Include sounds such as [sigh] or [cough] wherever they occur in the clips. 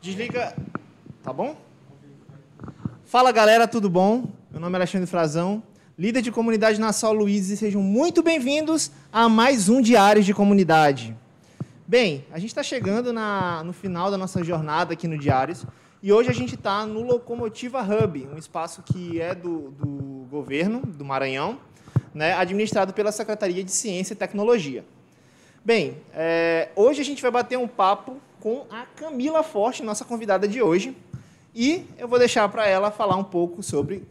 Desliga. Tá bom? Fala galera, tudo bom? Meu nome é Alexandre Frazão, líder de comunidade na São Luís, e sejam muito bem-vindos a mais um Diário de Comunidade. Bem, a gente está chegando na, no final da nossa jornada aqui no Diários e hoje a gente está no Locomotiva Hub, um espaço que é do, do governo do Maranhão, né, administrado pela Secretaria de Ciência e Tecnologia. Bem, é, hoje a gente vai bater um papo com a Camila Forte, nossa convidada de hoje, e eu vou deixar para ela falar um pouco sobre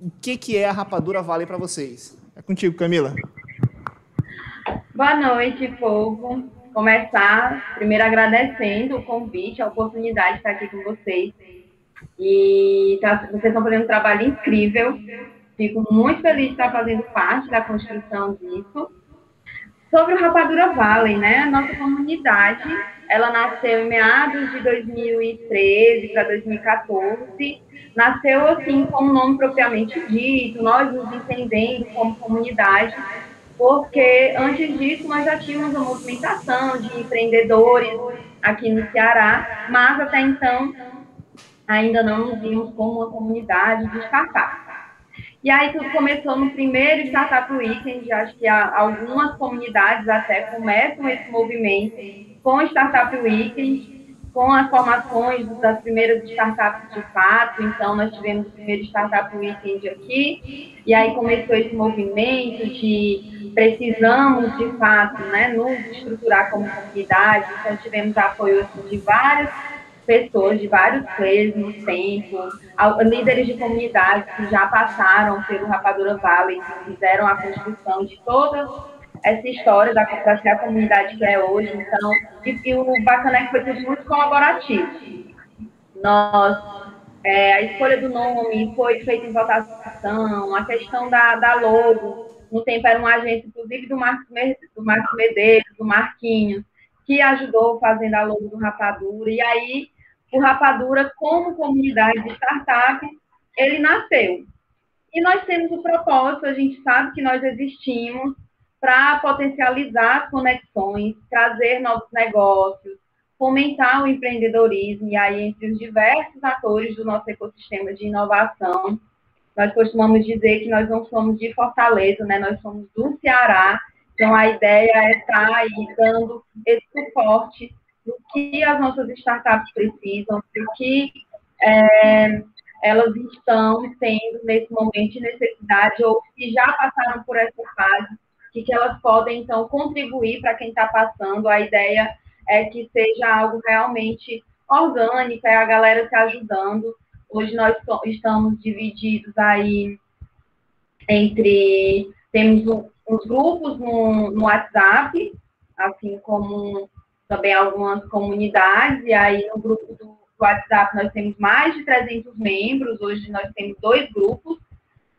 o que, que é a Rapadura Vale para vocês. É contigo, Camila. Boa noite, povo começar primeiro agradecendo o convite, a oportunidade de estar aqui com vocês. E tá, vocês estão fazendo um trabalho incrível. Fico muito feliz de estar fazendo parte da construção disso. Sobre o Rapadura Valley, né? Nossa comunidade, ela nasceu em meados de 2013 para 2014. Nasceu assim com o nome propriamente dito, nós nos entendendo como comunidade porque antes disso nós já tínhamos uma movimentação de empreendedores aqui no Ceará, mas até então ainda não nos vimos como uma comunidade de startups. E aí tudo começou no primeiro Startup Weekend, acho que algumas comunidades até começam esse movimento com Startup Weekend, com as formações das primeiras startups de fato. Então, nós tivemos o primeiro Startup Weekend aqui, e aí começou esse movimento de precisamos, de fato, né, nos estruturar como comunidade. Então, tivemos apoio assim, de várias pessoas, de vários players no tempo, líderes de comunidades que já passaram pelo Rapadura Valley, que fizeram a construção de todas essa história da para ser a comunidade que é hoje. Então, e, e o bacana é que foi tudo muito colaborativo. Nós, é, a escolha do nome foi feita em votação, a questão da, da logo, no tempo era uma agência, inclusive, do Marcos, do Marcos Medeiros, do Marquinhos, que ajudou fazendo a logo do Rapadura. E aí, o Rapadura, como comunidade de startup, ele nasceu. E nós temos o propósito, a gente sabe que nós existimos para potencializar as conexões, trazer novos negócios, fomentar o empreendedorismo, e aí entre os diversos atores do nosso ecossistema de inovação. Nós costumamos dizer que nós não somos de Fortaleza, né? nós somos do Ceará, então a ideia é estar aí dando esse suporte do que as nossas startups precisam, do que é, elas estão tendo nesse momento de necessidade, ou que já passaram por essa fase que, que elas podem, então, contribuir para quem está passando. A ideia é que seja algo realmente orgânico, é a galera se ajudando. Hoje nós estamos divididos aí entre. Temos uns grupos no, no WhatsApp, assim como também algumas comunidades, e aí no grupo do WhatsApp nós temos mais de 300 membros, hoje nós temos dois grupos,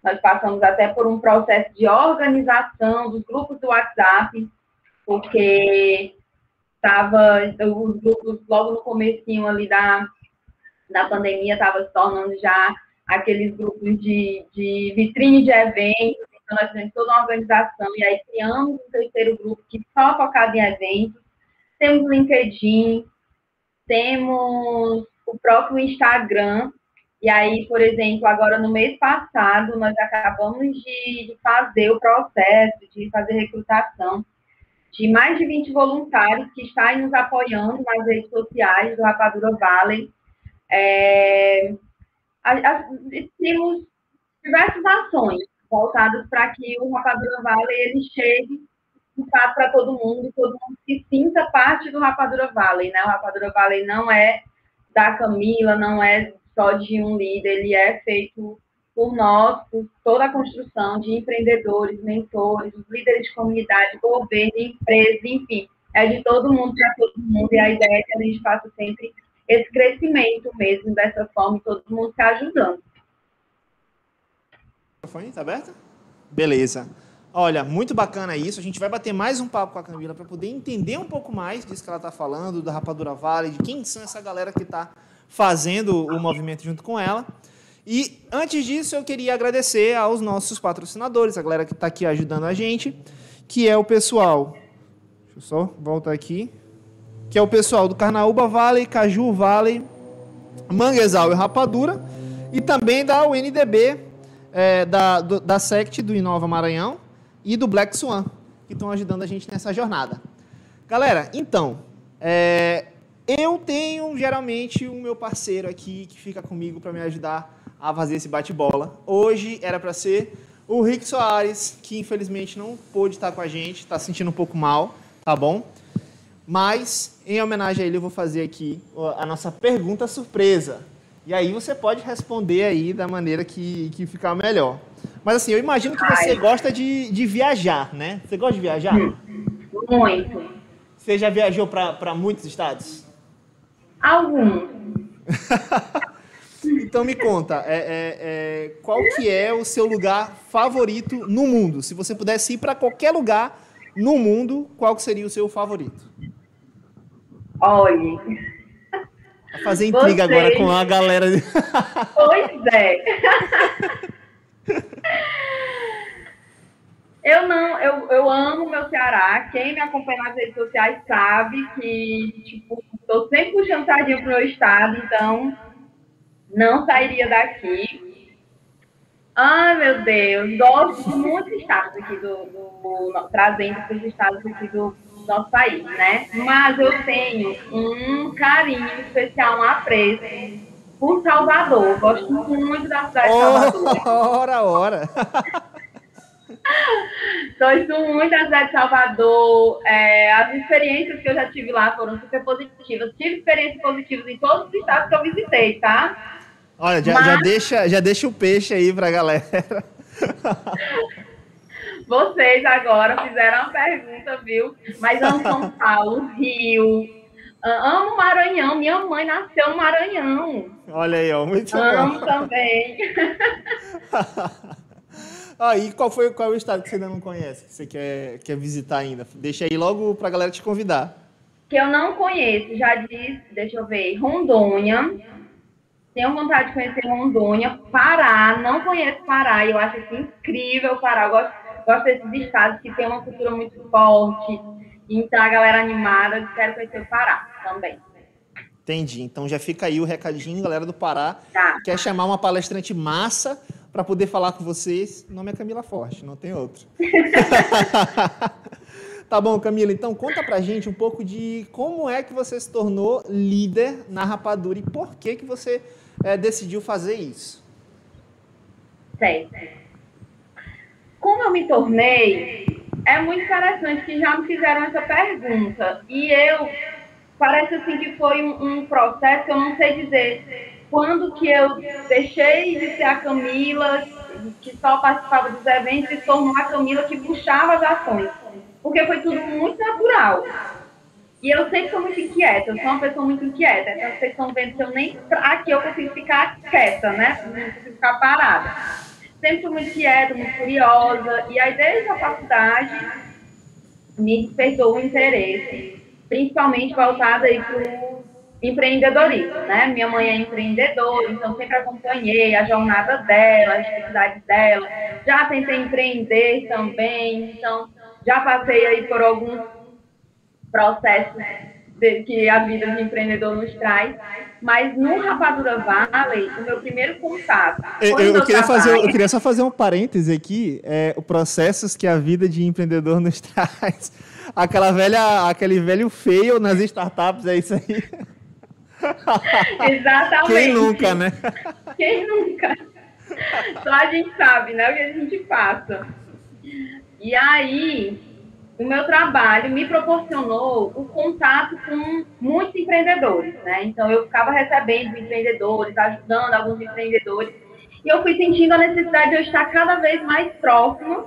nós passamos até por um processo de organização dos grupos do WhatsApp, porque estava os grupos logo no comecinho ali da, da pandemia estava se tornando já aqueles grupos de, de vitrine de eventos, então nós temos toda uma organização e aí criamos um terceiro grupo que só focado em eventos. Temos o LinkedIn, temos o próprio Instagram, e aí, por exemplo, agora no mês passado, nós acabamos de, de fazer o processo de fazer recrutação de mais de 20 voluntários que estão nos apoiando nas redes sociais do Rapadura Valley. É, a, a, temos diversas ações voltadas para que o Rapadura Valley ele chegue de fato para todo mundo, todo mundo se sinta parte do Rapadura Valley, né? O Rapadura Valley não é da Camila, não é só de um líder, ele é feito por nós, por toda a construção de empreendedores, mentores, líderes de comunidade, governo, empresas, enfim, é de todo mundo para todo mundo, e a ideia é que a gente faça sempre esse crescimento mesmo, dessa forma, todo mundo se ajudando. O microfone está aberto? Beleza. Olha, muito bacana isso. A gente vai bater mais um papo com a Camila para poder entender um pouco mais disso que ela está falando, da Rapadura Vale, de quem são essa galera que está fazendo o movimento junto com ela. E antes disso, eu queria agradecer aos nossos patrocinadores, a galera que está aqui ajudando a gente, que é o pessoal. Deixa eu só voltar aqui. Que é o pessoal do Carnaúba Valley, Caju Valley, Manguezal e Rapadura, e também da UNDB, é, da, do, da SECT do Inova Maranhão e do Black Swan, que estão ajudando a gente nessa jornada. Galera, então, é, eu tenho geralmente o meu parceiro aqui que fica comigo para me ajudar a fazer esse bate-bola. Hoje era para ser o Rick Soares, que infelizmente não pôde estar com a gente, está se sentindo um pouco mal, tá bom? Mas, em homenagem a ele, eu vou fazer aqui a nossa pergunta surpresa. E aí você pode responder aí da maneira que, que ficar melhor. Mas assim, eu imagino que você Ai. gosta de, de viajar, né? Você gosta de viajar? Muito. Você já viajou para muitos estados? Alguns. [laughs] então me conta, é, é, é, qual que é o seu lugar favorito no mundo? Se você pudesse ir para qualquer lugar no mundo, qual seria o seu favorito? Olhe. Vai fazer intriga Vocês... agora com a galera. pois é. [laughs] [laughs] Eu não, eu, eu amo meu Ceará. Quem me acompanha nas redes sociais sabe que, tipo, estou sempre puxando sardinha pro meu estado, então não sairia daqui. Ai, meu Deus, gosto de muitos estados aqui do, do trazendo para os estados aqui do nosso país, né? Mas eu tenho um carinho especial, um apreço por Salvador. Gosto muito da cidade de Salvador. Ora, ora. Gosto muito da cidade de Salvador. É, as experiências que eu já tive lá foram super positivas. Tive experiências positivas em todos os estados que eu visitei, tá? Olha, já, Mas... já, deixa, já deixa o peixe aí pra galera. [laughs] Vocês agora fizeram uma pergunta, viu? Mas amo São Paulo, Rio. Amo Maranhão. Minha mãe nasceu no Maranhão. Olha aí, ó. Muito amo bom. também. [laughs] Aí, ah, qual foi qual é o estado que você ainda não conhece, que você quer, quer visitar ainda? Deixa aí logo para a galera te convidar. Que eu não conheço, já disse, deixa eu ver, Rondônia. Tenho vontade de conhecer Rondônia. Pará, não conheço Pará, eu acho assim, incrível Pará. Eu gosto, gosto desses estados que tem uma cultura muito forte. Então, a galera animada, eu quero conhecer o Pará também. Entendi. Então já fica aí o recadinho, galera do Pará. Tá. Quer chamar uma palestrante massa para poder falar com vocês. O nome é Camila Forte, não tem outro. [laughs] tá bom, Camila. Então conta pra gente um pouco de como é que você se tornou líder na Rapadura e por que que você é, decidiu fazer isso. Certo. Como eu me tornei, é muito interessante que já me fizeram essa pergunta. E eu, parece assim que foi um, um processo eu não sei dizer quando que eu deixei de ser a Camila, que só participava dos eventos, e tornou a Camila que puxava as ações. Porque foi tudo muito natural. E eu sempre sou muito inquieta, eu sou uma pessoa muito inquieta. Então vocês estão vendo que eu nem aqui eu consigo ficar quieta, né? Não consigo ficar parada. Sempre muito inquieta, muito curiosa. E aí, desde a faculdade, me despertou o interesse, principalmente voltada aí para empreendedorismo, né? Minha mãe é empreendedora, então sempre acompanhei a jornada dela, as dificuldades dela. Já tentei empreender também, então já passei aí por alguns processos que a vida de empreendedor nos traz. Mas no Rapadura Valley, o meu primeiro contato. Eu, eu, eu queria, fazer, eu queria só fazer um parêntese aqui: é, o processos que a vida de empreendedor nos [laughs] traz. Aquela velha, aquele velho feio nas startups, é isso aí. [laughs] Exatamente. Quem nunca, né? Quem nunca? Só a gente sabe, né? O que a gente passa. E aí, o meu trabalho me proporcionou o contato com muitos empreendedores, né? Então, eu ficava recebendo empreendedores, ajudando alguns empreendedores. E eu fui sentindo a necessidade de eu estar cada vez mais próximo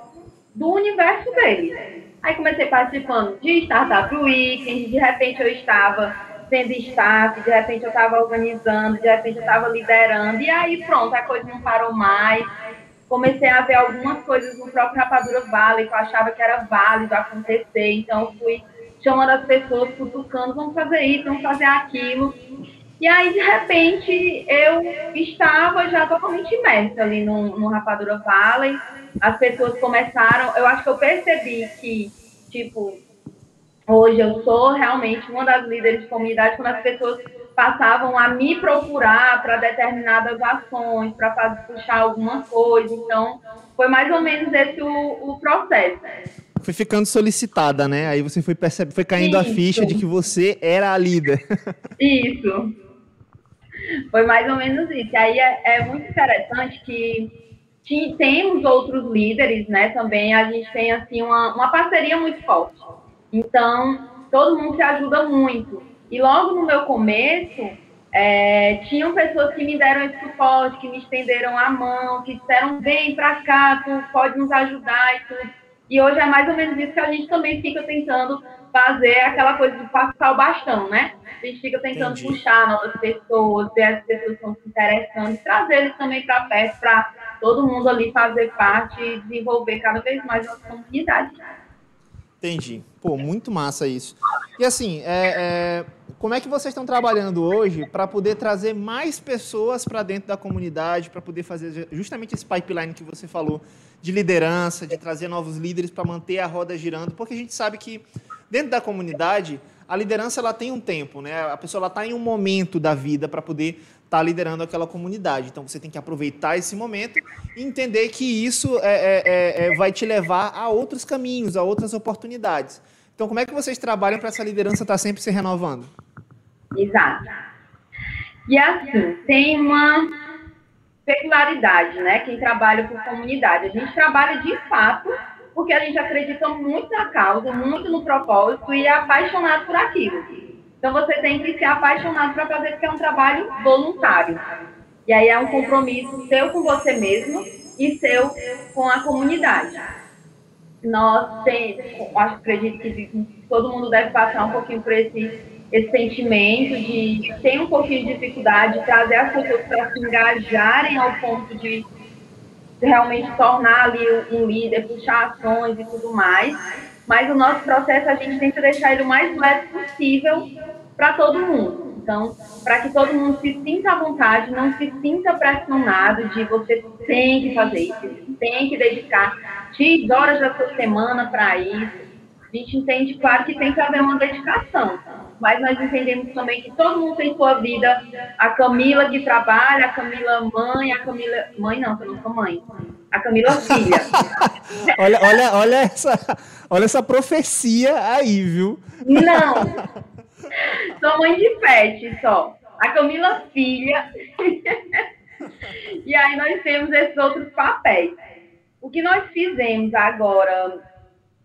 do universo deles. Aí comecei participando de Startup Weekend, de repente eu estava sendo staff, de repente eu estava organizando, de repente eu estava liderando, e aí pronto, a coisa não parou mais. Comecei a ver algumas coisas no próprio Rapadura Vale que eu achava que era válido acontecer, então eu fui chamando as pessoas, cutucando, vamos fazer isso, vamos fazer aquilo. E aí, de repente, eu estava já totalmente imersa ali no, no Rapadura Valley. As pessoas começaram, eu acho que eu percebi que, tipo, Hoje eu sou realmente uma das líderes de comunidade quando as pessoas passavam a me procurar para determinadas ações, para puxar alguma coisa. Então, foi mais ou menos esse o, o processo. Foi ficando solicitada, né? Aí você foi, percebe, foi caindo Isso. a ficha de que você era a líder. [laughs] Isso. Foi mais ou menos isso. E aí é, é muito interessante que temos outros líderes, né? Também a gente tem assim uma, uma parceria muito forte. Então, todo mundo se ajuda muito. E logo no meu começo, é, tinham pessoas que me deram esse suporte, que me estenderam a mão, que disseram, vem para cá, tu pode nos ajudar e tudo. E hoje é mais ou menos isso que a gente também fica tentando fazer, aquela coisa de passar o bastão, né? A gente fica tentando Entendi. puxar novas pessoas, ver as pessoas que estão se interessando, e trazer eles também para perto, para todo mundo ali fazer parte e desenvolver cada vez mais nossa comunidade. Entendi. Pô, muito massa isso. E assim, é, é, como é que vocês estão trabalhando hoje para poder trazer mais pessoas para dentro da comunidade, para poder fazer justamente esse pipeline que você falou de liderança, de trazer novos líderes para manter a roda girando? Porque a gente sabe que dentro da comunidade a liderança ela tem um tempo, né? A pessoa está em um momento da vida para poder estar tá liderando aquela comunidade. Então você tem que aproveitar esse momento e entender que isso é, é, é, é, vai te levar a outros caminhos, a outras oportunidades. Então, como é que vocês trabalham para essa liderança estar tá sempre se renovando? Exato. E assim, tem uma peculiaridade, né? Quem trabalha com comunidade. A gente trabalha de fato porque a gente acredita muito na causa, muito no propósito e é apaixonado por aquilo. Então você tem que ser apaixonado para fazer, porque é um trabalho voluntário. E aí é um compromisso seu com você mesmo e seu com a comunidade. Nós tem, acredito que todo mundo deve passar um pouquinho por esse, esse sentimento de ter um pouquinho de dificuldade de trazer as pessoas para se engajarem ao ponto de realmente tornar ali um líder, puxar ações e tudo mais. Mas o nosso processo a gente tenta deixar ele o mais leve possível para todo mundo. Então, para que todo mundo se sinta à vontade, não se sinta pressionado de você tem que fazer isso, tem que dedicar X horas da sua semana para isso. A gente entende, claro, que tem que haver uma dedicação, mas nós entendemos também que todo mundo tem sua vida. A Camila que trabalha, a Camila mãe, a Camila. Mãe não, eu não sou mãe. A Camila filha. [laughs] olha, olha, olha, essa, olha essa profecia aí, viu? Não. Sou mãe de pet só. A Camila filha. [laughs] e aí nós temos esses outros papéis. O que nós fizemos agora,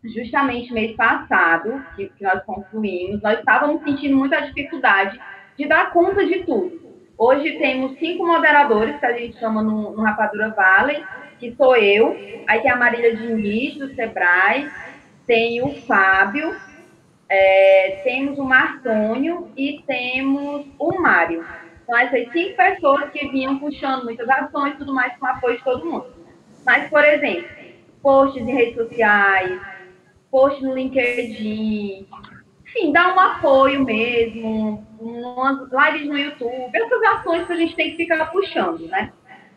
justamente mês passado, que, que nós concluímos, nós estávamos sentindo muita dificuldade de dar conta de tudo. Hoje temos cinco moderadores que a gente chama no, no Rapadura Valley, que sou eu, aí tem a Marília Diniz, do Sebrae, tem o Fábio, é, temos o Martônio e temos o Mário. Então, essas cinco pessoas que vinham puxando muitas ações e tudo mais com apoio de todo mundo. Mas, por exemplo, posts em redes sociais, posts no LinkedIn, enfim, dar um apoio mesmo, umas lives no YouTube, essas ações que a gente tem que ficar puxando, né?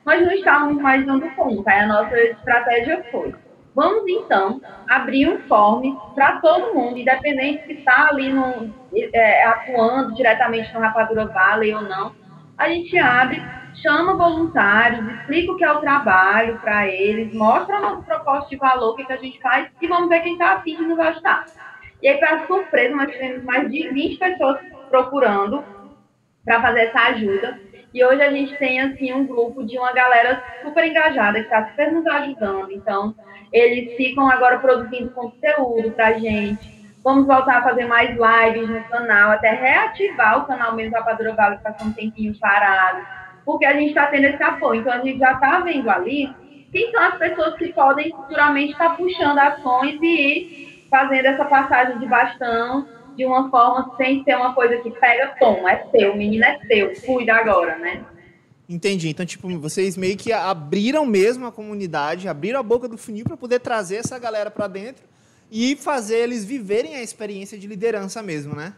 Nós não estávamos mais dando conta, a nossa estratégia foi Vamos então abrir um form para todo mundo, independente se está ali no, é, atuando diretamente no Rapadura Valley ou não. A gente abre, chama voluntários, explica o que é o trabalho para eles, mostra a nossa proposta de valor, o que, que a gente faz e vamos ver quem está afim de nos ajudar. E aí, para surpresa, nós tivemos mais de 20 pessoas procurando para fazer essa ajuda. E hoje a gente tem assim um grupo de uma galera super engajada que está super nos ajudando. Então, eles ficam agora produzindo conteúdo para a gente. Vamos voltar a fazer mais lives no canal, até reativar o canal mesmo Rapadura Vale, que passou um tempinho parado, porque a gente está tendo esse apoio. Então, a gente já está vendo ali quem são as pessoas que podem futuramente estar tá puxando ações e ir fazendo essa passagem de bastão de uma forma sem ser uma coisa que pega tom, é seu, menino é seu, cuida agora, né? Entendi. Então, tipo, vocês meio que abriram mesmo a comunidade, abriram a boca do funil para poder trazer essa galera para dentro e fazer eles viverem a experiência de liderança mesmo, né?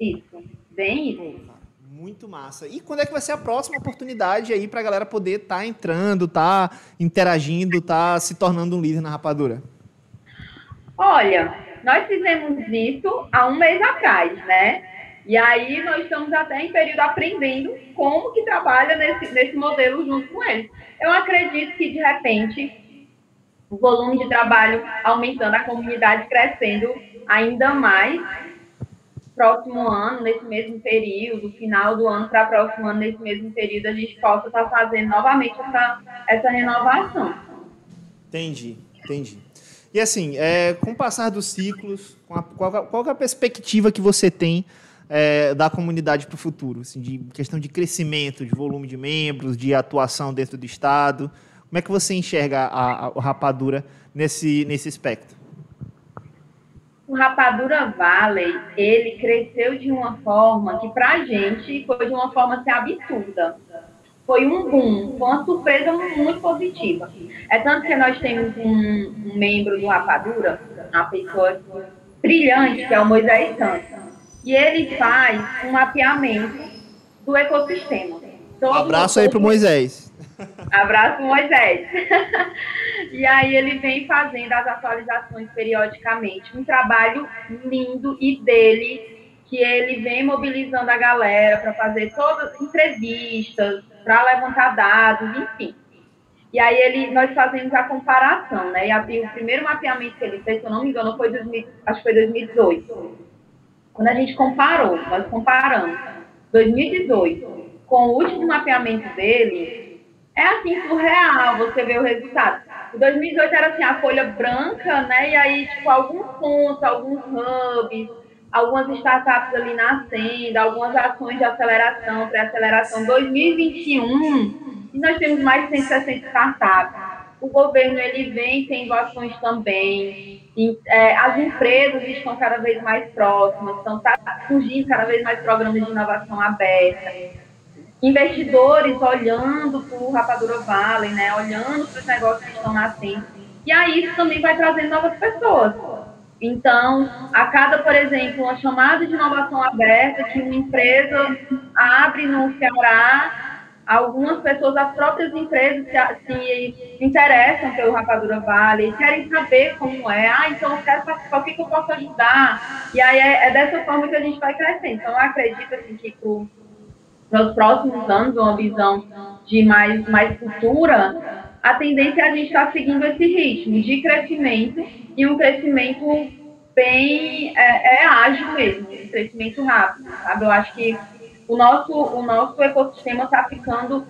Isso, bem isso. Muito massa. E quando é que vai ser a próxima oportunidade aí para a galera poder estar tá entrando, tá interagindo, tá se tornando um líder na rapadura? Olha, nós fizemos isso há um mês atrás, né? E aí nós estamos até em período aprendendo como que trabalha nesse, nesse modelo junto com eles. Eu acredito que, de repente, o volume de trabalho aumentando, a comunidade crescendo ainda mais, próximo ano, nesse mesmo período, final do ano para próximo ano, nesse mesmo período, a gente possa estar tá fazendo novamente essa, essa renovação. Entendi, entendi. E assim, é, com o passar dos ciclos, a, qual, qual é a perspectiva que você tem é, da comunidade para o futuro? Assim, de questão de crescimento, de volume de membros, de atuação dentro do Estado. Como é que você enxerga a, a, a Rapadura nesse, nesse aspecto? O Rapadura Valley, ele cresceu de uma forma que, para a gente, foi de uma forma assim, absurda. Foi um boom, foi uma surpresa muito positiva. É tanto que nós temos um, um membro do Rapadura, uma pessoa brilhante, que é o Moisés Santos. E ele faz um mapeamento do ecossistema. Todo um abraço aí para o Moisés. Abraço, Moisés. e aí ele vem fazendo as atualizações periodicamente. Um trabalho lindo e dele, que ele vem mobilizando a galera para fazer todas entrevistas, para levantar dados, enfim. E aí ele, nós fazemos a comparação, né? E o primeiro mapeamento que ele fez, se eu não me engano, foi 2000, acho que foi 2018. Quando a gente comparou, nós comparamos 2018 com o último mapeamento dele, é assim, surreal você ver o resultado. Em 2018 era assim, a folha branca, né? E aí, tipo, alguns pontos, alguns hubs, algumas startups ali nascendo, algumas ações de aceleração, pré-aceleração. 2021, e nós temos mais de 160 startups. O governo, ele vem tendo ações também. E, é, as empresas estão cada vez mais próximas, estão tá surgindo cada vez mais programas de inovação aberta investidores olhando para o Rapadura Valley, né, olhando para os negócios que estão nascendo. E aí isso também vai trazendo novas pessoas. Então, a cada, por exemplo, uma chamada de inovação aberta que uma empresa abre no Ceará, algumas pessoas, as próprias empresas se, se interessam pelo Rapadura Valley, querem saber como é. Ah, então eu quero participar, o que, que eu posso ajudar? E aí é, é, dessa forma que a gente vai crescendo. Então, eu acredito assim, que nos próximos anos, uma visão de mais, mais futura, a tendência é a gente estar tá seguindo esse ritmo de crescimento e um crescimento bem é, é ágil mesmo, um crescimento rápido, sabe? Eu acho que o nosso, o nosso ecossistema está ficando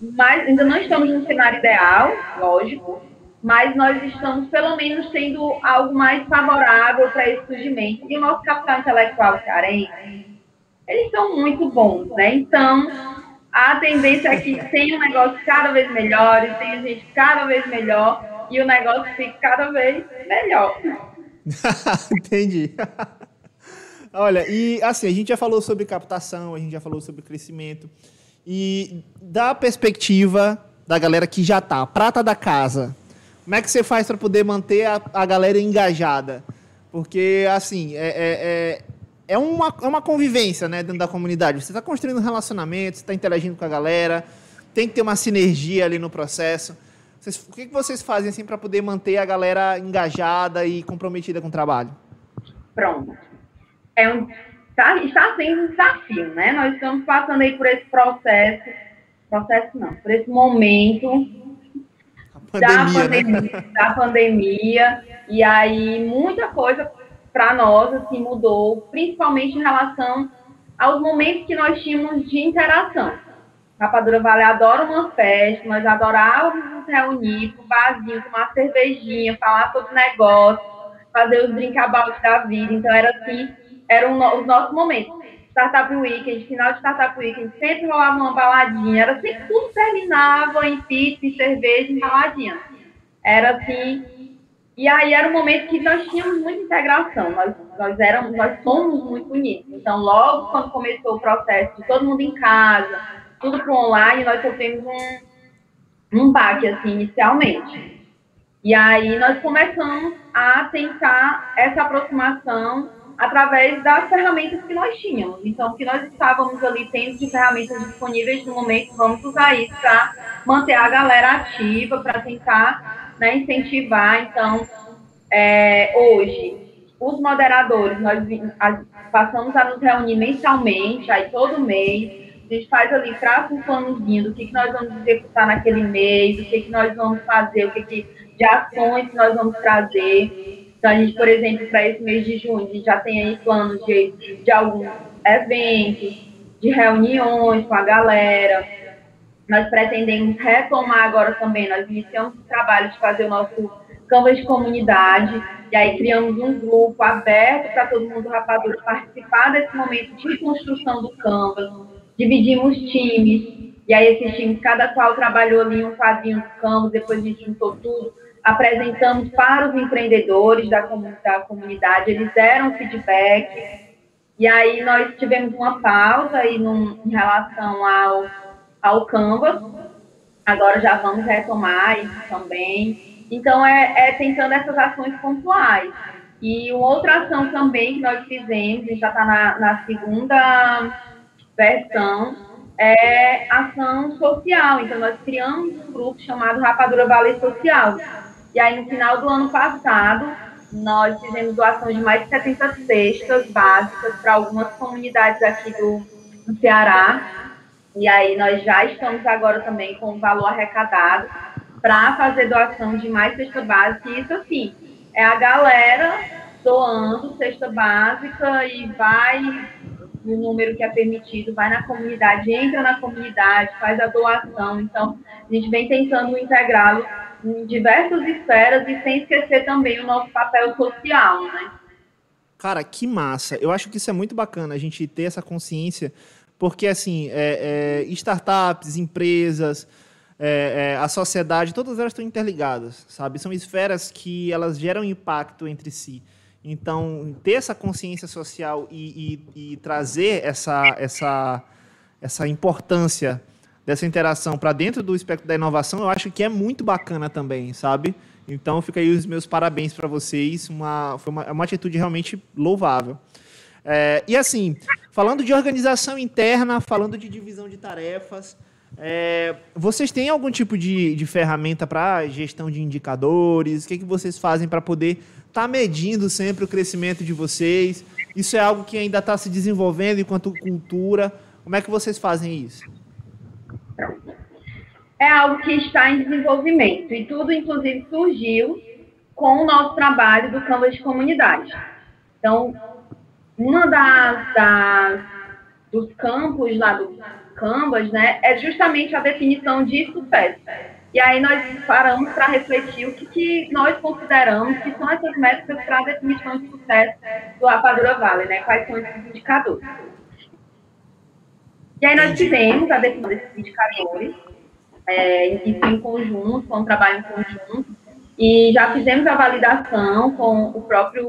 mais, ainda não estamos no cenário ideal, lógico, mas nós estamos pelo menos tendo algo mais favorável para esse surgimento. E o nosso capital intelectual cearense, eles são muito bons, né? Então, a tendência é que tenha um negócio cada vez melhor, e tenha gente cada vez melhor, e o negócio fique cada vez melhor. [laughs] Entendi. [laughs] Olha, e assim, a gente já falou sobre captação, a gente já falou sobre crescimento. E da perspectiva da galera que já tá, prata da casa, como é que você faz para poder manter a, a galera engajada? Porque, assim, é, é, é é uma, é uma convivência né, dentro da comunidade. Você está construindo um relacionamento, você está interagindo com a galera, tem que ter uma sinergia ali no processo. Vocês, o que, que vocês fazem assim, para poder manter a galera engajada e comprometida com o trabalho? Pronto. É um, tá, está sendo um desafio, né? Nós estamos passando aí por esse processo, processo não, por esse momento pandemia, da, pandemia, né? da pandemia, e aí muita coisa para nós assim mudou, principalmente em relação aos momentos que nós tínhamos de interação. Rapadura Vale adora uma festa, nós adorávamos nos reunir com barzinho, tomar cervejinha, falar sobre negócio, fazer os brincaballs da vida. Então era assim, eram os nossos momentos. Startup Weekend, final de Startup Weekend, sempre rolava uma baladinha, era sempre tudo terminava em pizza, cerveja, em baladinha. Era assim, e aí era um momento que nós tínhamos muita integração, nós, nós, éramos, nós somos muito unidos. Então, logo quando começou o processo de todo mundo em casa, tudo para online, nós sofremos um, um baque, assim, inicialmente. E aí nós começamos a tentar essa aproximação através das ferramentas que nós tínhamos. Então, o que nós estávamos ali tendo de ferramentas disponíveis no momento, vamos usar isso para manter a galera ativa, para tentar né, incentivar. Então, é, hoje, os moderadores, nós passamos a nos reunir mensalmente, aí todo mês, a gente faz ali, traça um planozinho do que, que nós vamos executar naquele mês, do que, que nós vamos fazer, o que, que de ações que nós vamos trazer. Então, a gente, por exemplo, para esse mês de junho, a gente já tem aí planos de, de alguns eventos, de reuniões com a galera. Nós pretendemos retomar agora também, nós iniciamos o trabalho de fazer o nosso Canvas de comunidade, e aí criamos um grupo aberto para todo mundo rapadura participar desse momento de construção do Canvas, dividimos times, e aí esses times, cada qual trabalhou ali um quadrinho do Canvas, depois a gente juntou tudo, apresentamos para os empreendedores da, da comunidade, eles deram feedback, e aí nós tivemos uma pausa aí num, em relação ao, ao Canvas, agora já vamos retomar isso também. Então, é, é tentando essas ações pontuais. E uma outra ação também que nós fizemos, gente já está na, na segunda versão, é ação social. Então, nós criamos um grupo chamado Rapadura Vale Social. E aí, no final do ano passado, nós fizemos doação de mais de 70 cestas básicas para algumas comunidades aqui do, do Ceará. E aí nós já estamos agora também com o valor arrecadado para fazer doação de mais cesta básica. E isso assim, é a galera doando cesta básica e vai no número que é permitido, vai na comunidade, entra na comunidade, faz a doação. Então, a gente vem tentando integrá-lo em diversas esferas e sem esquecer também o nosso papel social, né? Cara, que massa. Eu acho que isso é muito bacana, a gente ter essa consciência, porque, assim, é, é, startups, empresas, é, é a sociedade, todas elas estão interligadas, sabe? São esferas que elas geram impacto entre si. Então, ter essa consciência social e, e, e trazer essa, essa, essa importância dessa interação para dentro do espectro da inovação, eu acho que é muito bacana também, sabe? Então, fica aí os meus parabéns para vocês. Uma, foi uma, uma atitude realmente louvável. É, e assim, falando de organização interna, falando de divisão de tarefas, é, vocês têm algum tipo de, de ferramenta para gestão de indicadores? O que, é que vocês fazem para poder estar tá medindo sempre o crescimento de vocês? Isso é algo que ainda está se desenvolvendo enquanto cultura. Como é que vocês fazem isso? É algo que está em desenvolvimento e tudo, inclusive, surgiu com o nosso trabalho do Canvas de Comunidade. Então, uma das, das dos campos lá do Canvas, né, é justamente a definição de sucesso. E aí nós paramos para refletir o que, que, nós consideramos que são essas métricas para a definição de sucesso do Rapadura Vale, né? Quais são esses indicadores. E aí nós tivemos a definição desses indicadores, é, isso em conjunto, com um trabalho em conjunto, e já fizemos a validação com o próprio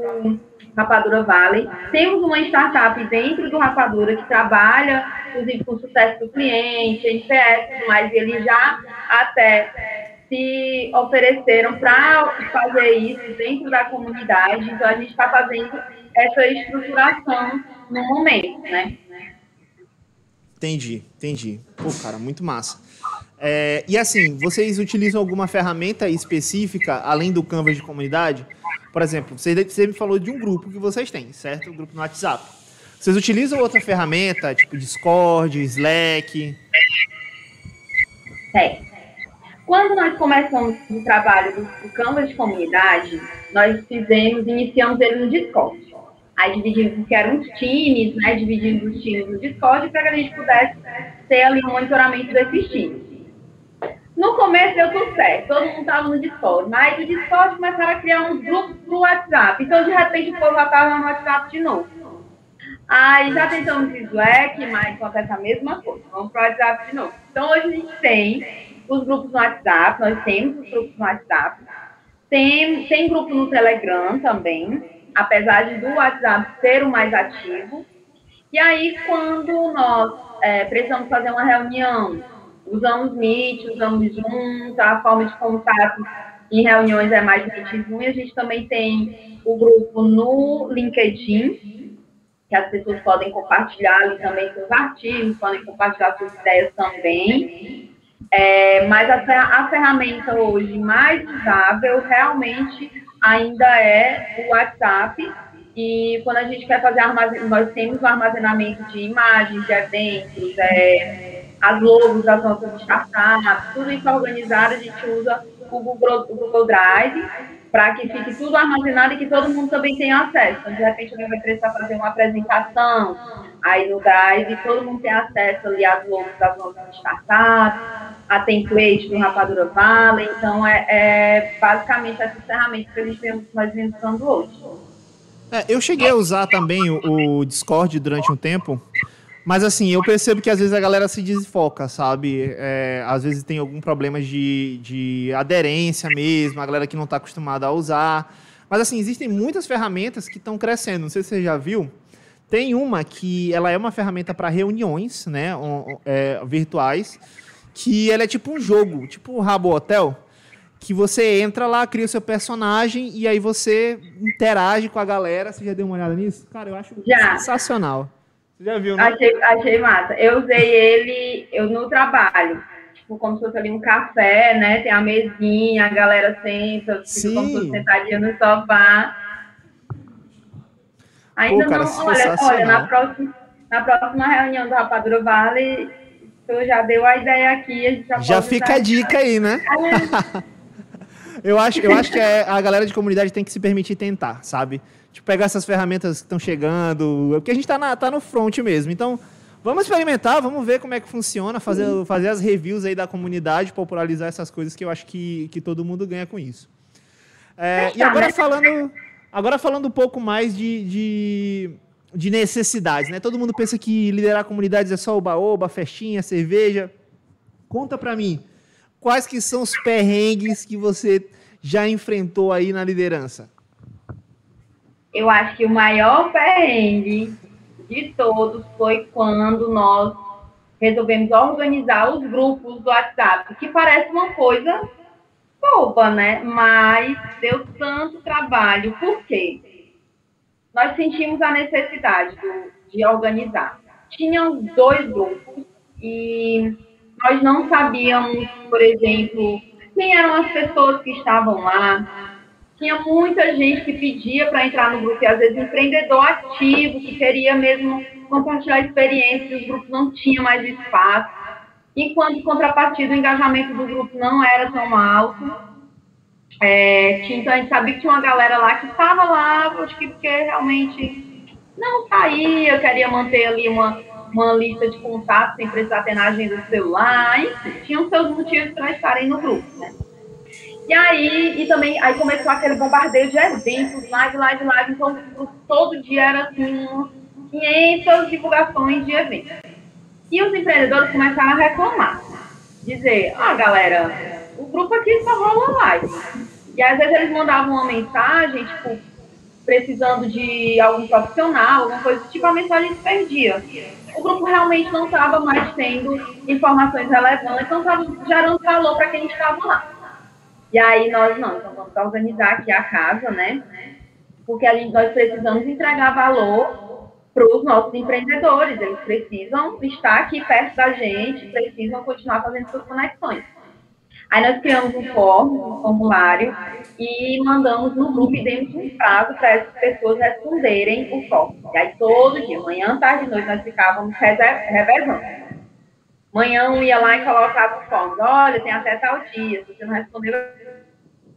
Rapadura Valley. Temos uma startup dentro do Rapadura que trabalha, inclusive, com o sucesso do cliente, NPS e tudo mais, e eles já até se ofereceram para fazer isso dentro da comunidade. Então, a gente está fazendo essa estruturação no momento, né? Entendi, entendi. Pô, cara, muito massa. É, e assim, vocês utilizam alguma ferramenta específica, além do Canvas de comunidade? Por exemplo, você, você me falou de um grupo que vocês têm, certo? Um grupo no WhatsApp. Vocês utilizam outra ferramenta, tipo Discord, Slack? É. Quando nós começamos o trabalho do, Canvas de comunidade, nós fizemos, iniciamos ele no Discord. Aí dividimos, eram os times, né? Dividimos os times no Discord para que a gente pudesse ter ali um monitoramento desses times. No começo deu tudo certo, todo mundo estava no Discord, mas do Discord começaram a criar uns grupos pro WhatsApp. Então, de repente, o povo já estava no WhatsApp de novo. Aí já tentamos Slack, mas acontece a mesma coisa. Vamos pro WhatsApp de novo. Então, hoje a gente tem os grupos no WhatsApp, nós temos os grupos no WhatsApp. Tem, tem grupo no Telegram também apesar de do WhatsApp ser o mais ativo. E aí, quando nós é, precisamos fazer uma reunião, usamos Meet, usamos Zoom, tá? a forma de contato em reuniões é mais Meet Zoom, e a gente também tem o grupo no LinkedIn, que as pessoas podem compartilhar também seus artigos, podem compartilhar suas ideias também. É, mas a, a ferramenta hoje mais usável realmente ainda é o WhatsApp E quando a gente quer fazer armazenamento, nós temos o armazenamento de imagens, de eventos, é, as logos das nossas startups, tudo isso organizado, a gente usa o Google, o Google Drive para que fique tudo armazenado e que todo mundo também tenha acesso. Então, de repente, alguém vai precisar fazer uma apresentação, aí no Drive, todo mundo tem acesso ali às logos das nossas startups, a template do Rapadura Valley. Então, é, é basicamente essas ferramentas que a gente vem, vem usando hoje. É, eu cheguei a usar também o, o Discord durante um tempo, mas assim, eu percebo que às vezes a galera se desfoca, sabe? É, às vezes tem algum problema de, de aderência mesmo, a galera que não está acostumada a usar. Mas assim, existem muitas ferramentas que estão crescendo. Não sei se você já viu. Tem uma que ela é uma ferramenta para reuniões, né, é, virtuais, que ela é tipo um jogo, tipo o Rabo Hotel, que você entra lá, cria o seu personagem e aí você interage com a galera. Você já deu uma olhada nisso? Cara, eu acho já. sensacional. Já viu, né? Achei, achei massa. Eu usei ele eu no trabalho. Tipo, como se fosse ali um café, né? Tem a mesinha, a galera senta, fica como se fosse sentadinha no sofá. Ainda Pô, cara, não, olha, olha, na próxima, na próxima reunião do Rapadura Vale, tu já deu a ideia aqui, a gente já, já fica a dica aí, né? [laughs] eu acho, eu acho que é, a galera de comunidade tem que se permitir tentar, sabe? Tipo, pegar essas ferramentas que estão chegando, porque a gente está tá no front mesmo. Então, vamos experimentar, vamos ver como é que funciona, fazer, fazer as reviews aí da comunidade, popularizar essas coisas que eu acho que, que todo mundo ganha com isso. É, e agora falando, agora falando um pouco mais de, de, de necessidades, né? Todo mundo pensa que liderar comunidades é só oba-oba, festinha, cerveja. Conta para mim, quais que são os perrengues que você já enfrentou aí na liderança? Eu acho que o maior perrengue de todos foi quando nós resolvemos organizar os grupos do WhatsApp, que parece uma coisa boba, né? Mas deu tanto trabalho. Por quê? Nós sentimos a necessidade do, de organizar. Tinham dois grupos e nós não sabíamos, por exemplo, quem eram as pessoas que estavam lá, tinha muita gente que pedia para entrar no grupo, e às vezes empreendedor ativo, que queria mesmo compartilhar experiências, os grupos não tinham mais espaço. Enquanto, contrapartida, o engajamento do grupo não era tão alto. É, então, a gente sabia que tinha uma galera lá que estava lá, acho que porque realmente não saía, queria manter ali uma, uma lista de contatos sem precisar ter na agenda do celular, enfim, tinham seus motivos para estarem no grupo, né? E aí, e também, aí começou aquele bombardeio de eventos, live, live, live, então todo dia era assim, 500 divulgações de eventos. E os empreendedores começaram a reclamar, dizer, ah, galera, o grupo aqui só rola live. E às vezes eles mandavam uma mensagem, tipo, precisando de algum profissional, alguma coisa, tipo, a mensagem se perdia. O grupo realmente não estava mais tendo informações relevantes, não estava gerando valor para quem estava lá. E aí nós não, então vamos organizar aqui a casa, né? Porque a gente, nós precisamos entregar valor para os nossos empreendedores. Eles precisam estar aqui perto da gente, precisam continuar fazendo suas conexões. Aí nós criamos um form, um formulário, e mandamos no grupo e demos um prazo para essas pessoas responderem o form. E aí todo dia, manhã, tarde e noite, nós ficávamos revezando. Manhã um ia lá e colocava o form. Olha, tem até tal dia, se você não respondeu,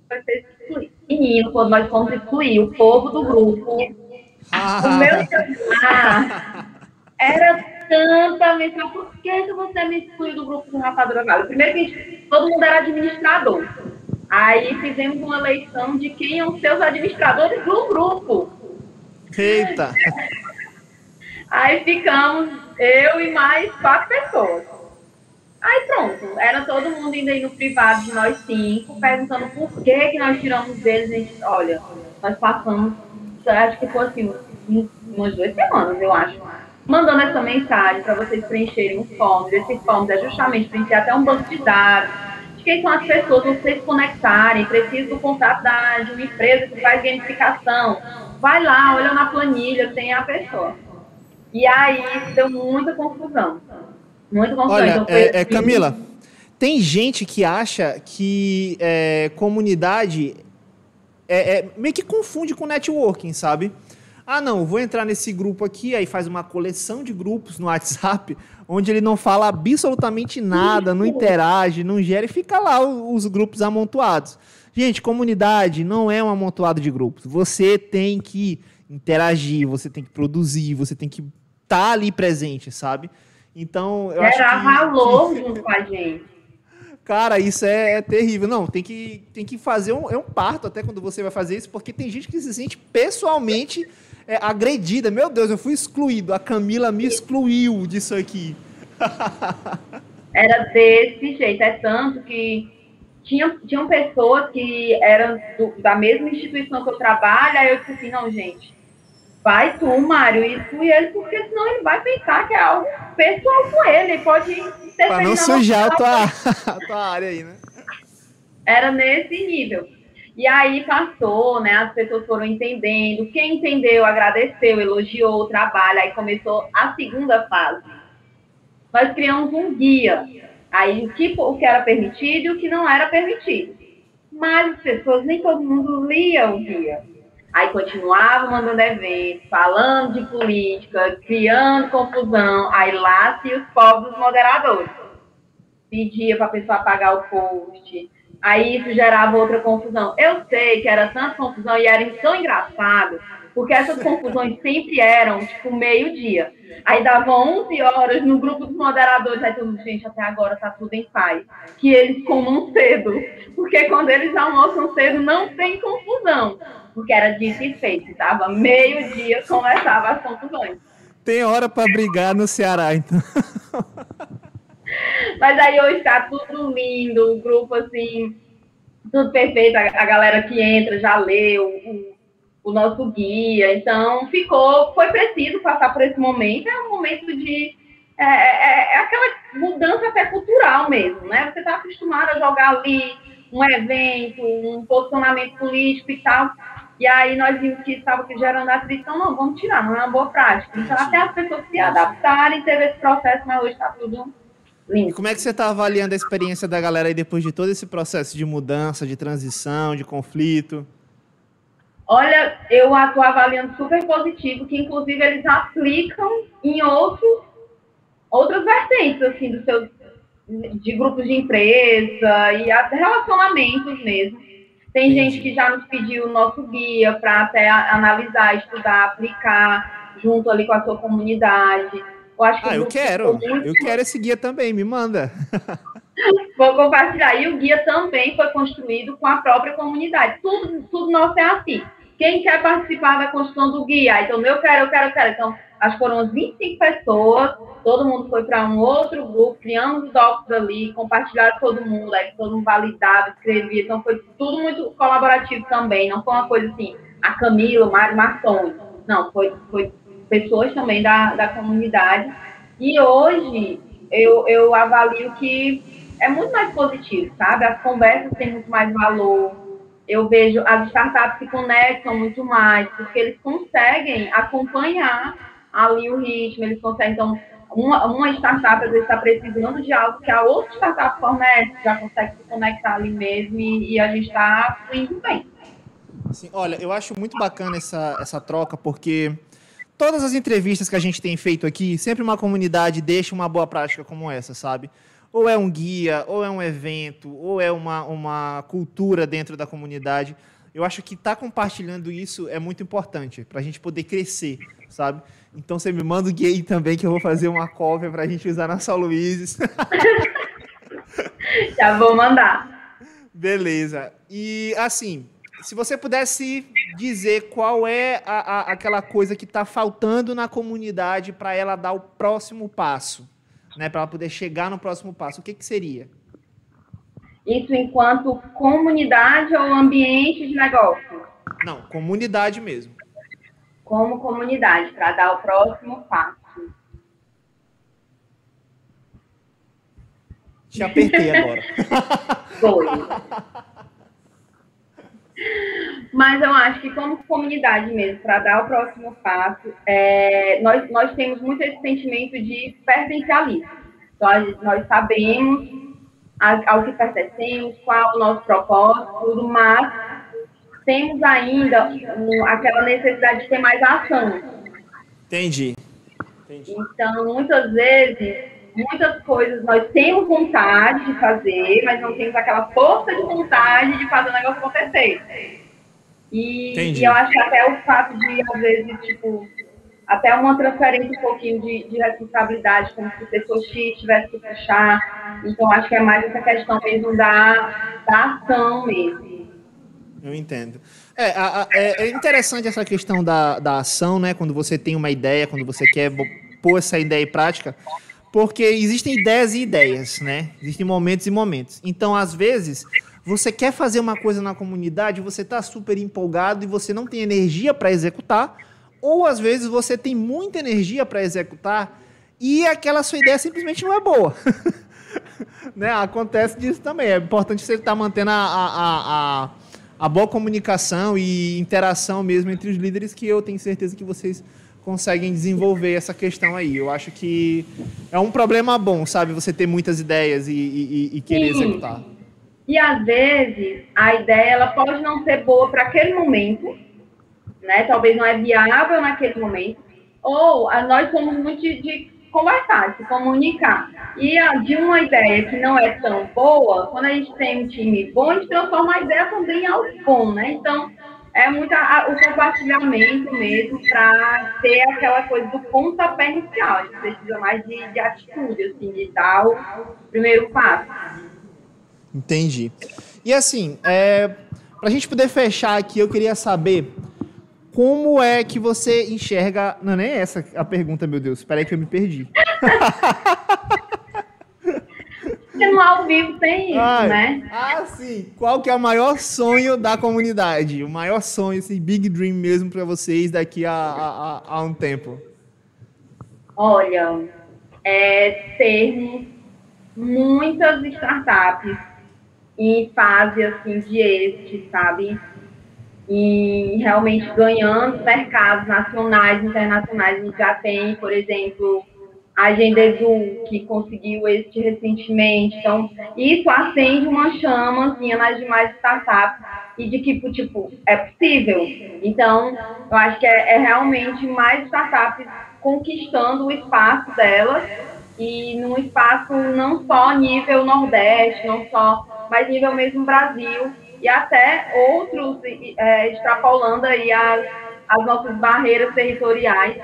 vai ser excluído. Menino, quando nós fomos excluir o povo do grupo, ah. o meu celular [laughs] era tanta mensagem. Por que você me excluiu do grupo do Rapadura Vale? Primeiro que todo mundo era administrador. Aí fizemos uma eleição de quem iam ser os administradores do grupo. Eita! Aí ficamos eu e mais quatro pessoas. Aí pronto, era todo mundo indo aí no privado de nós cinco, perguntando por que, que nós tiramos deles. A gente, olha, nós passamos, acho que foi assim, umas duas semanas, eu acho, mandando essa mensagem para vocês preencherem os forms. Esse forms é justamente preencher até um banco de dados, de quem são as pessoas, vocês se conectarem, precisa do contato da, de uma empresa que faz gamificação. Vai lá, olha na planilha, tem a pessoa. E aí deu muita confusão. Muito Olha, é, é, Camila, tem gente que acha que é, comunidade é, é, meio que confunde com networking, sabe? Ah, não, vou entrar nesse grupo aqui, aí faz uma coleção de grupos no WhatsApp, onde ele não fala absolutamente nada, não interage, não gera e fica lá os grupos amontoados. Gente, comunidade não é um amontoado de grupos. Você tem que interagir, você tem que produzir, você tem que estar tá ali presente, sabe? Então, eu Gerar acho que... valor junto com a gente. Cara, isso é, é, terrível. Não, tem que, tem que fazer um, é um parto até quando você vai fazer isso, porque tem gente que se sente pessoalmente é, agredida. Meu Deus, eu fui excluído. A Camila me excluiu disso aqui. Era desse jeito. É tanto que tinha, tinham pessoas que eram do, da mesma instituição que eu trabalho. Aí eu disse assim: não, gente, vai tu, Mário, exclui ele, porque senão ele vai pensar que é algo pessoal com ele. Ele pode ser. Para não sujar a tua, [laughs] a tua área aí, né? Era nesse nível. E aí passou, né? As pessoas foram entendendo. Quem entendeu, agradeceu, elogiou o trabalho. Aí começou a segunda fase. Nós criamos um guia. Aí o que, o que era permitido e o que não era permitido. Mas as pessoas, nem todo mundo lia o guia. Aí continuava mandando eventos, falando de política, criando confusão. Aí lá se os pobres moderadores. Pedia para a pessoa apagar o post, Aí isso gerava outra confusão. Eu sei que era tanta confusão e era tão engraçado, porque essas confusões sempre eram, tipo, meio-dia. Aí dava 11 horas no grupo dos moderadores, aí todo mundo, gente, até agora tá tudo em paz. Que eles comam cedo, porque quando eles almoçam cedo não tem confusão, porque era dito e feito, tava meio-dia, começava as confusões. Tem hora para brigar no Ceará, então. [laughs] Mas aí hoje está tudo lindo, o grupo assim, tudo perfeito, a, a galera que entra já leu o, o, nosso guia, então ficou, foi preciso passar por esse momento, é um momento de é, é, é aquela mudança até cultural mesmo, né? Você está acostumado a jogar ali um evento, um posicionamento político e tal. E aí nós vimos que estava gerando atrito, então não, vamos tirar, não é uma boa prática. Então até as pessoas se adaptarem, teve esse processo, mas hoje está tudo Lindo. Como é que você está avaliando a experiência da galera aí depois de todo esse processo de mudança, de transição, de conflito? Olha, eu estou avaliando super positivo, que inclusive eles aplicam em outros, outras vertentes, assim, do seu, de grupos de empresa e até relacionamentos mesmo. Tem gente que já nos pediu o nosso guia para até analisar, estudar, aplicar junto ali com a sua comunidade. Eu acho que ah, eu quero. Eu quero esse guia também, me manda. [laughs] Vou compartilhar. E o guia também foi construído com a própria comunidade. Tudo, tudo nosso é assim. Quem quer participar da construção do guia? Então, eu quero, eu quero, eu quero. Então, acho que foram 25 pessoas, todo mundo foi para um outro grupo, criamos os docs ali, compartilharam todo mundo, aí todo mundo validava, escrevia. Então, foi tudo muito colaborativo também. Não foi uma coisa assim, a Camila, o Mário Martoni. Não, foi, foi pessoas também da, da comunidade. E hoje eu, eu avalio que é muito mais positivo, sabe? As conversas têm muito mais valor. Eu vejo as startups se conectam muito mais, porque eles conseguem acompanhar ali o ritmo, eles conseguem, então, uma, uma startup às vezes está precisando de algo que a outra startup fornece, já consegue se conectar ali mesmo e, e a gente está indo bem. Sim, olha, eu acho muito bacana essa, essa troca, porque todas as entrevistas que a gente tem feito aqui, sempre uma comunidade deixa uma boa prática como essa, sabe? Ou é um guia, ou é um evento, ou é uma, uma cultura dentro da comunidade. Eu acho que estar tá compartilhando isso é muito importante para a gente poder crescer, sabe? Então você me manda o aí também, que eu vou fazer uma cópia para a gente usar na São Luís. [laughs] Já vou mandar. Beleza. E assim, se você pudesse dizer qual é a, a, aquela coisa que está faltando na comunidade para ela dar o próximo passo, né, para ela poder chegar no próximo passo, o que, que seria? Isso enquanto comunidade ou ambiente de negócio? Não, comunidade mesmo. Como comunidade, para dar o próximo passo. Te apertei agora. [laughs] Foi. Mas eu acho que como comunidade mesmo, para dar o próximo passo, é, nós, nós temos muito esse sentimento de pertencialismo. Nós, nós sabemos ao que pertencemos, qual o nosso propósito, tudo, mas temos ainda aquela necessidade de ter mais ação. Entendi. Entendi. Então, muitas vezes, muitas coisas nós temos vontade de fazer, mas não temos aquela força de vontade de fazer o negócio acontecer. E, e eu acho que até o fato de, às vezes, tipo, até uma transferência um pouquinho de, de responsabilidade, como se o pessoa X tivesse que puxar. Então, acho que é mais essa questão mesmo da, da ação mesmo. Eu entendo. É, a, a, é, é interessante essa questão da, da ação, né? Quando você tem uma ideia, quando você quer pôr essa ideia em prática, porque existem ideias e ideias, né? Existem momentos e momentos. Então, às vezes, você quer fazer uma coisa na comunidade, você está super empolgado e você não tem energia para executar, ou às vezes você tem muita energia para executar e aquela sua ideia simplesmente não é boa. [laughs] né? Acontece disso também. É importante você estar tá mantendo a, a, a, a, boa comunicação e interação mesmo entre os líderes, que eu tenho certeza que vocês conseguem desenvolver essa questão aí. Eu acho que é um problema bom, sabe? Você ter muitas ideias e, e, e querer Sim. executar. E às vezes a ideia ela pode não ser boa para aquele momento, né? Talvez não é viável naquele momento. Ou a, nós somos muito de, de conversar, de comunicar. E de uma ideia que não é tão boa, quando a gente tem um time bom, a gente transforma a ideia também em algo bom, né? Então, é muito a, o compartilhamento mesmo para ter aquela coisa do pontapé inicial. A gente precisa mais de, de atitude, assim, de dar o primeiro passo. Entendi. E assim, é, para a gente poder fechar aqui, eu queria saber como é que você enxerga. Não, nem é essa a pergunta, meu Deus. Espera aí que eu me perdi. [laughs] Porque no ao vivo tem isso, ah, né? Ah, sim. Qual que é o maior sonho da comunidade? O maior sonho, esse big dream mesmo para vocês daqui a, a, a, um tempo? Olha, é termos muitas startups em fase assim de êxito, sabe? E realmente ganhando mercados nacionais internacionais. A gente já tem, por exemplo, a Agenda Edu, que conseguiu êxito recentemente. Então, isso acende uma chama assim, nas demais startups e de que, tipo, é possível. Então, eu acho que é, é realmente mais startups conquistando o espaço delas e num espaço não só nível Nordeste, não só mas nível mesmo Brasil, e até outros é, extrapolando aí as, as nossas barreiras territoriais.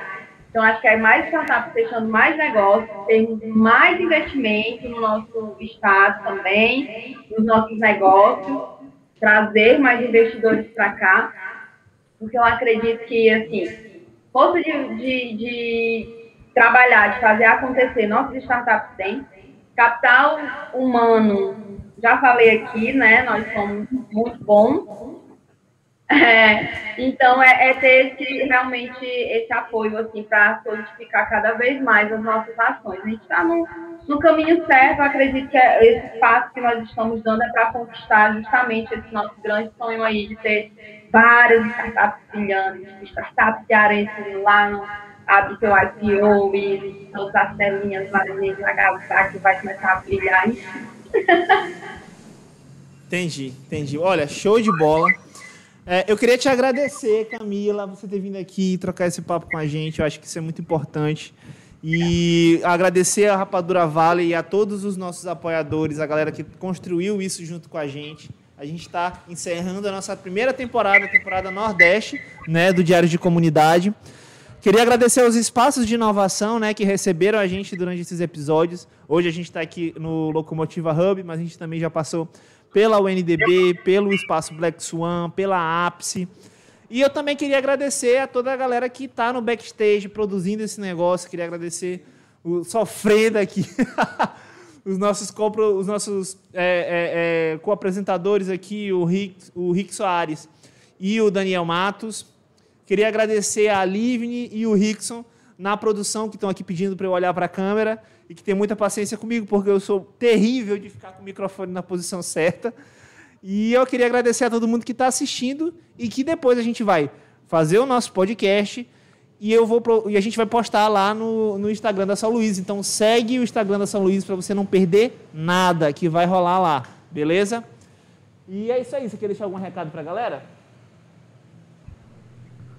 Então, acho que é mais startups fechando mais negócios, temos mais investimento no nosso estado também, nos nossos negócios, trazer mais investidores para cá, porque eu acredito que, assim, força de, de, de trabalhar, de fazer acontecer, nossas startups têm, capital humano já falei aqui, né? Nós somos muito bons. É, então, é, é, ter esse, realmente esse apoio assim, para solidificar cada vez mais as nossas ações. A gente está no, no caminho certo, acredito que é esse passo que nós estamos dando é para conquistar justamente esse nosso grande sonho aí de ter várias startups brilhantes, startups cearenses lá no seu IPO e todas as telinhas varinhas na que vai começar a brilhar. Entendi, entendi. Olha, show de bola. É, eu queria te agradecer, Camila, você ter vindo aqui trocar esse papo com a gente. Eu acho que isso é muito importante. E agradecer a Rapadura Vale e a todos os nossos apoiadores, a galera que construiu isso junto com a gente. A gente está encerrando a nossa primeira temporada, a temporada Nordeste, né, do Diário de Comunidade. Queria agradecer aos espaços de inovação né, que receberam a gente durante esses episódios. Hoje a gente está aqui no Locomotiva Hub, mas a gente também já passou pela UNDB, pelo Espaço Black Swan, pela Ápice. E eu também queria agradecer a toda a galera que está no backstage produzindo esse negócio. Queria agradecer o Sofreda aqui, [laughs] os nossos, os nossos é, é, é, co-apresentadores aqui, o Rick, o Rick Soares e o Daniel Matos. Queria agradecer a Livne e o Rickson na produção, que estão aqui pedindo para eu olhar para a câmera e que tem muita paciência comigo, porque eu sou terrível de ficar com o microfone na posição certa. E eu queria agradecer a todo mundo que está assistindo e que depois a gente vai fazer o nosso podcast e eu vou pro, e a gente vai postar lá no, no Instagram da São Luís. Então segue o Instagram da São Luís para você não perder nada que vai rolar lá, beleza? E é isso aí. Você quer deixar algum recado para a galera?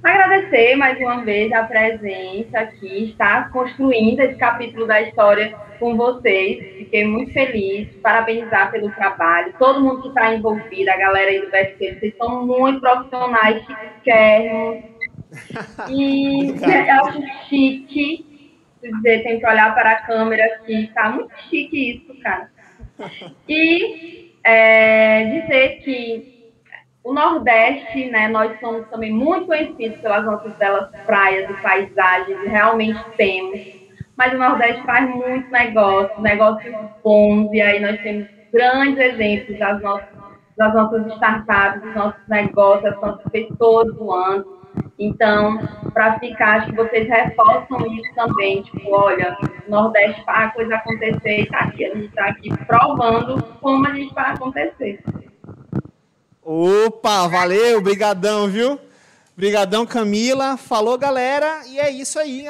Agradecer mais uma vez a presença aqui, estar construindo esse capítulo da história com vocês. Fiquei muito feliz, parabenizar pelo trabalho, todo mundo que está envolvido, a galera aí do BSC, vocês são muito profissionais, chiquérrimos. E eu acho chique, dizer, tem que olhar para a câmera aqui, tá muito chique isso, cara. E é, dizer que o Nordeste, né, nós somos também muito conhecidos pelas nossas belas praias e paisagens, realmente temos. Mas o Nordeste faz muito negócio, negócios bons, e aí nós temos grandes exemplos das nossas, das nossas startups, dos nossos negócios, das nossas pessoas voando. Então, para ficar, acho que vocês reforçam isso também, tipo, olha, o Nordeste faz a coisa acontecer e tá aqui, a gente está aqui provando como a gente vai acontecer. Opa, valeu, brigadão, viu? Brigadão, Camila. Falou, galera. E é isso aí.